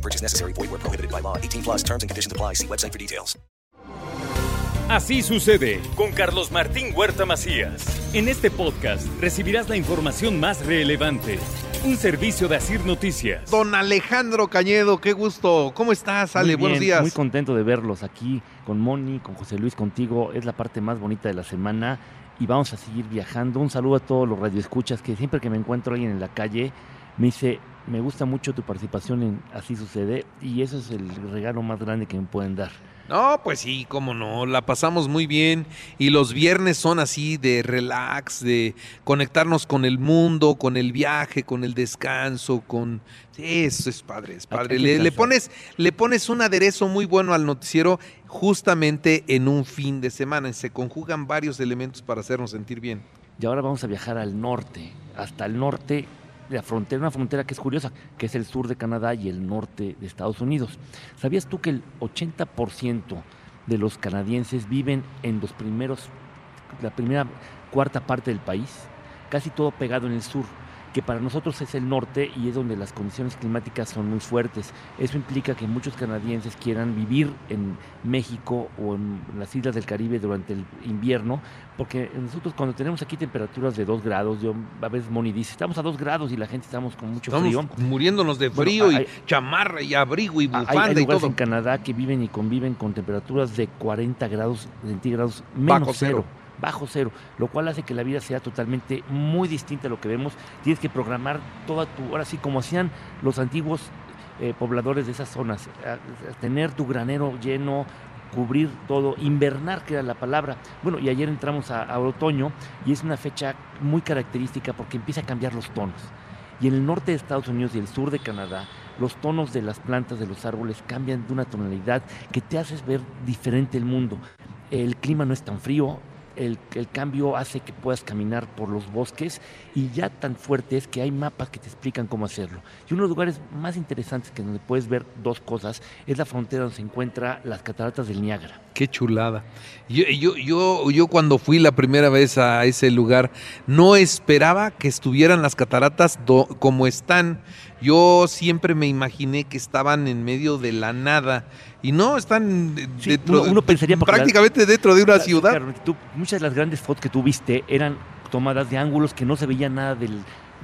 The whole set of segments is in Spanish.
No purchase necessary. Void where prohibited by law. 18 plus terms and conditions apply. See website for details. Así sucede con Carlos Martín Huerta Macías. En este podcast recibirás la información más relevante. Un servicio de Asir Noticias. Don Alejandro Cañedo, qué gusto. ¿Cómo estás, Ale? Muy Buenos días. Muy contento de verlos aquí con Moni, con José Luis, contigo. Es la parte más bonita de la semana y vamos a seguir viajando. Un saludo a todos los radioescuchas que siempre que me encuentro alguien en la calle me dice, me gusta mucho tu participación en Así Sucede y eso es el regalo más grande que me pueden dar. No, pues sí, cómo no, la pasamos muy bien y los viernes son así de relax, de conectarnos con el mundo, con el viaje, con el descanso, con sí, eso es padre, es padre. Le, pones le pones un aderezo muy bueno al noticiero justamente en un fin de semana, y se conjugan varios elementos para hacernos sentir bien. Y ahora vamos a viajar al norte, hasta el norte la frontera, una frontera que es curiosa, que es el sur de Canadá y el norte de Estados Unidos. ¿Sabías tú que el 80% de los canadienses viven en los primeros, la primera cuarta parte del país? Casi todo pegado en el sur, que para nosotros es el norte y es donde las condiciones climáticas son muy fuertes. Eso implica que muchos canadienses quieran vivir en México o en las islas del Caribe durante el invierno, porque nosotros cuando tenemos aquí temperaturas de 2 grados, yo a veces Moni dice, estamos a 2 grados y la gente estamos con mucho Estamos frío. muriéndonos de Bueno, frío hay- y chamarra y abrigo y Hay- bufanda Hay, y lugares todo. en Canadá que viven y conviven con temperaturas de 40 grados centígrados menos Bajo cero. cero. Bajo cero, lo cual hace que la vida sea totalmente muy distinta a lo que vemos. Tienes que programar toda tu, ahora sí, como hacían los antiguos eh, pobladores de esas zonas, tener tu granero lleno, cubrir todo, invernar, que era la palabra. Bueno, y ayer entramos a, a otoño y es una fecha muy característica porque empieza a cambiar los tonos. Y en el norte de Estados Unidos y el sur de Canadá, los tonos de las plantas, de los árboles, cambian de una tonalidad que te haces ver diferente el mundo. El clima no es tan frío, el, cambio hace que puedas caminar por los bosques y ya tan fuerte es que hay mapas que te explican cómo hacerlo. Y uno de los lugares más interesantes que donde puedes ver dos cosas es la frontera donde se encuentra las cataratas del Niágara. Qué chulada. Yo, yo, yo, yo cuando fui la primera vez a ese lugar, no esperaba que estuvieran las cataratas do- como están. Yo siempre me imaginé que estaban en medio de la nada. Y no, están Sí, dentro uno- pensaría prácticamente dentro de una ciudad. claro, tú- muchas de las grandes fotos que tú viste eran tomadas de ángulos que no se veía nada de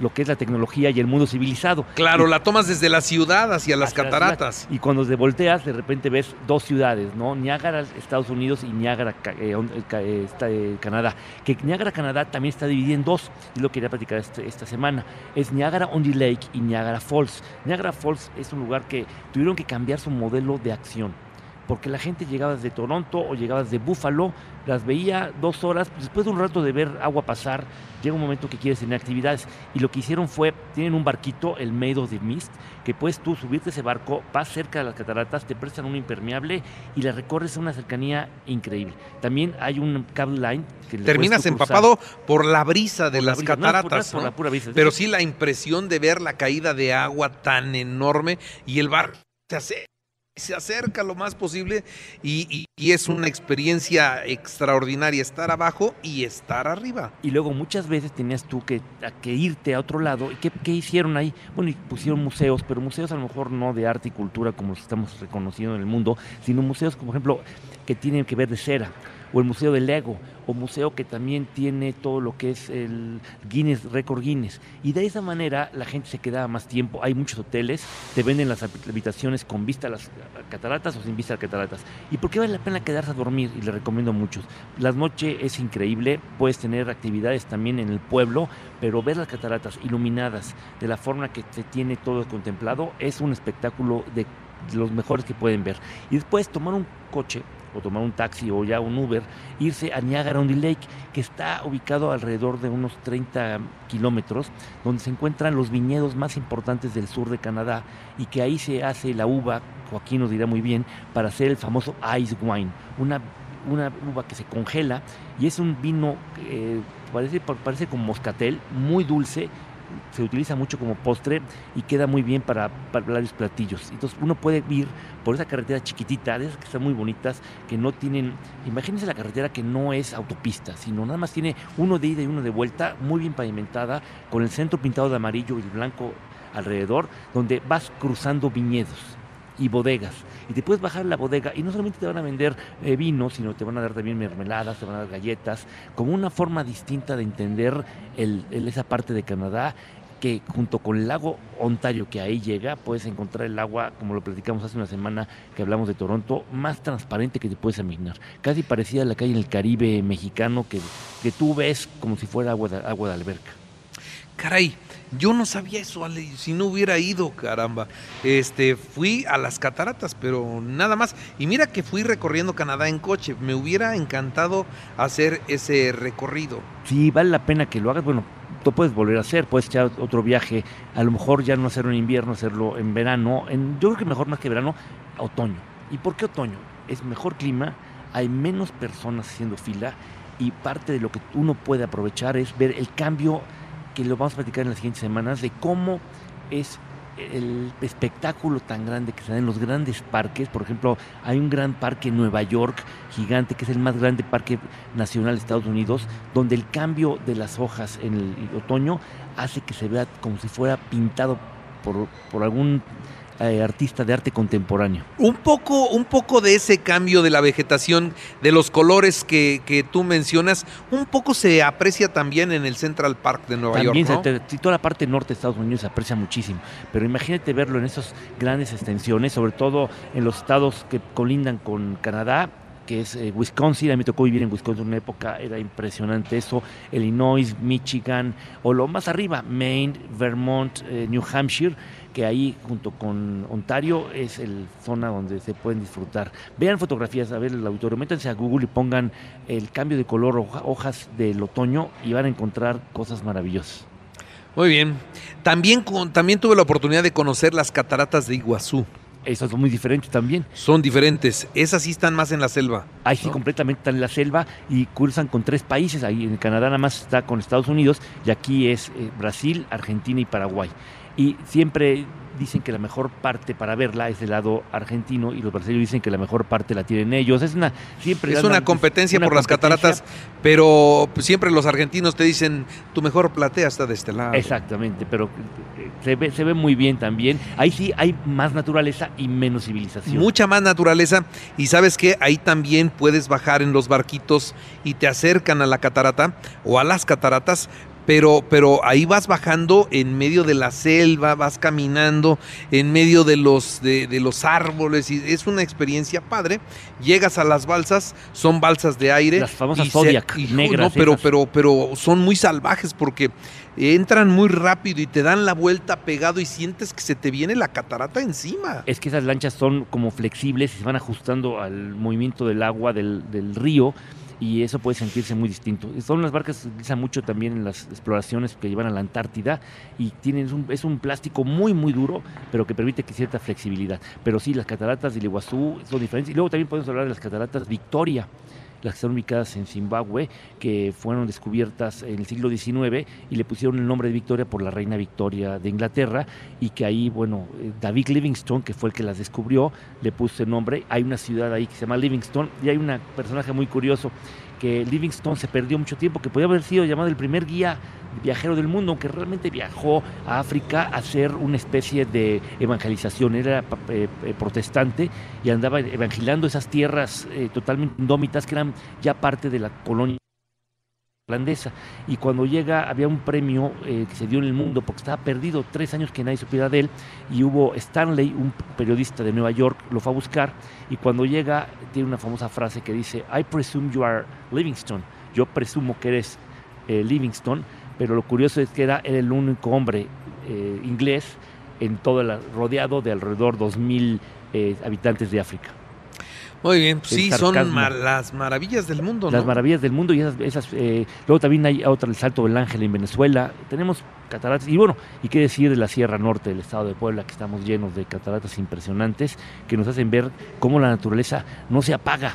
lo que es la tecnología y el mundo civilizado. Claro, Y- la tomas desde la ciudad hacia las hacia cataratas. Y cuando te volteas, de repente ves dos ciudades, ¿no? Niágara, Estados Unidos y Niágara, eh, eh, eh, Canadá. Que Niágara, Canadá también está dividida en dos, y lo quería platicar este- esta semana. Es Niágara on the Lake y Niágara Falls. Niágara Falls es un lugar que tuvieron que cambiar su modelo de acción. Porque la gente llegaba desde Toronto o llegaba desde Buffalo, las veía dos horas, después de un rato de ver agua pasar, llega un momento que quieres tener actividades. Y lo que hicieron fue, tienen un barquito, el Made of the Mist, que puedes tú subirte a ese barco, vas cerca de las cataratas, te prestan un impermeable y la recorres a una cercanía increíble. También hay un cable line que le Terminas empapado por la brisa de por la las. No no cataratas. por ¿no? la pura brisa, es Pero sí la impresión de ver la caída de agua tan enorme y el barco se hace se acerca lo más posible y, y es una experiencia extraordinaria estar abajo y estar arriba. Y luego muchas veces tenías tú que, irte a otro lado. ¿Y qué, hicieron ahí? Bueno, y pusieron museos, pero museos a lo mejor no de arte y cultura como los estamos reconociendo en el mundo, sino museos, como por ejemplo, que tienen que ver de cera, o el Museo del Lego, o museo que también tiene todo lo que es el Guinness, récord Guinness. Y de esa manera la gente se quedaba más tiempo. Hay muchos hoteles, te venden las habitaciones con vista a las cataratas o sin vista a las cataratas. ¿Y por qué vale la pena quedarse a dormir? Y le recomiendo a muchos. La noche es increíble, puedes tener actividades también en el pueblo, pero ver las cataratas iluminadas de la forma que se tiene todo contemplado es un espectáculo de los mejores que pueden ver. Y después tomar un coche o tomar un taxi o ya un Uber, irse a Niagara on the Lake, que está ubicado alrededor de unos 30 kilómetros, donde se encuentran los viñedos más importantes del sur de Canadá y que ahí se hace la uva, Joaquín nos dirá muy bien, para hacer el famoso ice wine, una, una uva que se congela y es un vino, eh, parece, parece como moscatel, muy dulce, se utiliza mucho como postre y queda muy bien para, para varios platillos. Entonces uno puede ir por esa carretera chiquitita, de esas que están muy bonitas, que no tienen, imagínense la carretera que no es autopista, sino nada más tiene uno de ida y uno de vuelta, muy bien pavimentada, con el centro pintado de amarillo y blanco alrededor, donde vas cruzando viñedos y bodegas. Y te puedes bajar la bodega y no solamente te van a vender eh, vino, sino te van a dar también mermeladas, te van a dar galletas, como una forma distinta de entender el- esa parte de Canadá que junto con el lago Ontario que ahí llega, puedes encontrar el agua, como lo platicamos hace una semana que hablamos de Toronto, más transparente que te puedes imaginar. Casi parecida a la calle en el Caribe mexicano que, que tú ves como si fuera agua de, agua de alberca. Caray, yo no sabía eso, Ale, si no hubiera ido, caramba. Este, fui a las cataratas, pero nada más. Y mira que fui recorriendo Canadá en coche. Me hubiera encantado hacer ese recorrido. Sí, vale la pena que lo hagas. Bueno, tú puedes volver a hacer, puedes echar otro viaje. A lo mejor ya no hacerlo en invierno, hacerlo en verano. En, yo creo que mejor más que verano, otoño. ¿Y por qué otoño? Es mejor clima, hay menos personas haciendo fila y parte de lo que uno puede aprovechar es ver el cambio que lo vamos a platicar en las siguientes semanas de cómo es el espectáculo tan grande que se da en los grandes parques. Por ejemplo, hay un gran parque en Nueva York, gigante, que es el más grande parque nacional de Estados Unidos, donde el cambio de las hojas en el otoño hace que se vea como si fuera pintado por, por algún eh, artista de arte contemporáneo. Un poco, un poco de ese cambio de la vegetación, de los colores que, que tú mencionas, un poco se aprecia también en el Central Park de Nueva También York, sí, toda la parte norte de Estados Unidos se aprecia muchísimo, pero imagínate verlo en esas grandes extensiones, sobre todo en los estados que colindan con Canadá, que es eh, Wisconsin, a mí me tocó vivir en Wisconsin en una época, era impresionante eso, Illinois, Michigan, o lo más arriba, Maine, Vermont, eh, New Hampshire, que ahí junto con Ontario es el zona donde se pueden disfrutar. Vean fotografías, a ver el auditorio, métanse a Google y pongan el cambio de color, hoja- hojas del otoño y van a encontrar cosas maravillosas. Muy bien. También, con- también tuve la oportunidad de conocer las cataratas de Iguazú. Eso es muy diferente también. Son diferentes. Esas sí están más en la selva. Ahí sí, ¿no? completamente están en la selva y cruzan con tres países. Ahí en Canadá nada más está con Estados Unidos y aquí es eh, Brasil, Argentina y Paraguay. Y siempre dicen que la mejor parte para verla es del lado argentino y los brasileños dicen que la mejor parte la tienen ellos. Es una siempre Es una competencia una por las cataratas, pero siempre los argentinos te dicen, tu mejor platea está de este lado. Exactamente, pero eh, se ve, se ve muy bien también. Ahí sí hay más naturaleza y menos civilización. Mucha más naturaleza y sabes que ahí también puedes bajar en los barquitos y te acercan a la catarata o a las cataratas, pero, pero ahí vas bajando en medio de la selva, vas caminando en medio de los, de, de los árboles y es una experiencia padre. Llegas a las balsas, son balsas de aire. Las famosas Zodiac, y- negras no, pero, pero, pero son muy salvajes porque entran muy rápido y te dan la vuelta pegado y sientes que se te viene la catarata encima. Es que esas lanchas son como flexibles y se van ajustando al movimiento del agua del, del río y eso puede sentirse muy distinto. Son unas barcas que se utilizan mucho también en las exploraciones que llevan a la Antártida y tienen un, es un plástico muy muy duro, pero que permite que cierta flexibilidad. Pero sí, las cataratas del Iguazú son diferentes. Y luego también podemos hablar de las cataratas Victoria, las que están ubicadas en Zimbabue, que fueron descubiertas en el siglo XIX y le pusieron el nombre de Victoria por la reina Victoria de Inglaterra y que ahí, bueno, eh, David Livingstone, que fue el que las descubrió, le puso el nombre. Hay una ciudad ahí que se llama Livingstone y hay un personaje muy curioso que Livingstone se perdió mucho tiempo, que podía haber sido llamado el primer guía viajero del mundo, aunque realmente viajó a África a hacer una especie de evangelización. Era eh, eh, protestante y andaba evangelizando esas tierras eh, totalmente indómitas que eran ya parte de la colonia irlandesa. Y cuando llega, había un premio eh, que se dio en el mundo porque estaba perdido tres años que nadie supiera de él. Y hubo Stanley, un periodista de Nueva York, lo fue a buscar. Y cuando llega, tiene una famosa frase que dice: I presume you are Livingstone. Yo presumo que eres eh, Livingstone. Pero lo curioso es que era, era el único hombre eh, inglés en todo el rodeado de alrededor 2.000 eh, habitantes de África. Muy bien, El sí, son las maravillas del mundo, ¿no? Las maravillas del mundo y esas, esas, eh, luego también hay otra, el Salto del Ángel en Venezuela. Tenemos cataratas y bueno, y qué decir de la Sierra Norte del estado de Puebla, que estamos llenos de cataratas impresionantes que nos hacen ver cómo la naturaleza no se apaga.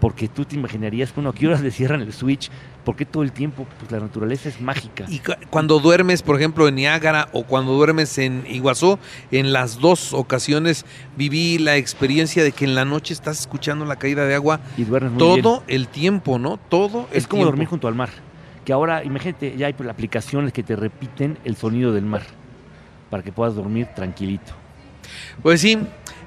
Porque tú te imaginarías, bueno, ¿a qué horas le cierran el switch? ¿Por qué todo el tiempo? Pues la naturaleza es mágica. Y cu- cuando duermes, por ejemplo, en Niágara o cuando duermes en Iguazú, en las dos ocasiones viví la experiencia de que en la noche estás escuchando la caída de agua Y duermes muy bien. todo el tiempo, ¿no? Todo el Es como tiempo. dormir junto al mar. Que ahora, imagínate, ya hay aplicaciones que te repiten el sonido del mar para que puedas dormir tranquilito, Pues sí,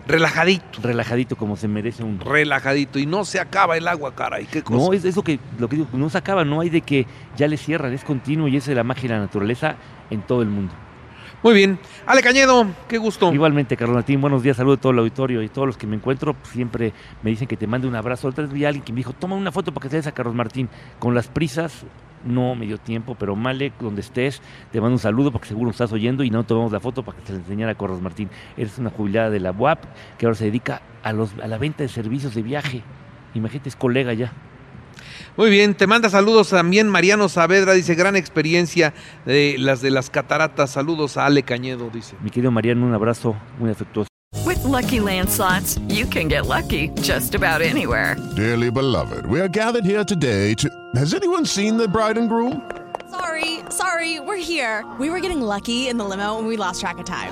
relajadito, relajadito como se merece un. relajadito. Y no se acaba el agua, caray, qué cosa. No, es eso que lo que digo, no se acaba, no hay de que ya le cierran, es continuo y esa es la magia de la naturaleza en todo el mundo. Muy bien. Ale Cañedo, qué gusto. Igualmente, Carlos Martín, buenos días, saludo a todo el auditorio y todos los que me encuentro pues, siempre me dicen que te mande un abrazo. Otra vez vi a alguien que me dijo, toma una foto para que te des a Carlos Martín. Con las prisas no me dio tiempo, pero Male, donde estés, te mando un saludo porque seguro estás oyendo y no tomamos la foto para que te la enseñara a Carlos Martín. Eres una jubilada de la UAP que ahora se dedica a, los, a la venta de servicios de viaje. Imagínate, es colega ya. Muy bien, te manda saludos también Mariano Saavedra, dice, gran experiencia de las de las cataratas. Saludos a Ale Cañedo, dice. Mi querido Mariano, un abrazo muy afectuoso. With Lucky Land slots, you can get lucky just about anywhere. Dearly beloved, we are gathered here today to. Has anyone seen the bride and groom? Sorry, sorry, we're here. We were getting lucky in the limo and we lost track of time.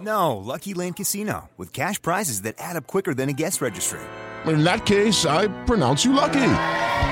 No, Lucky Land Casino, with cash prizes that add up quicker than a guest registry. In that case, I pronounce you lucky.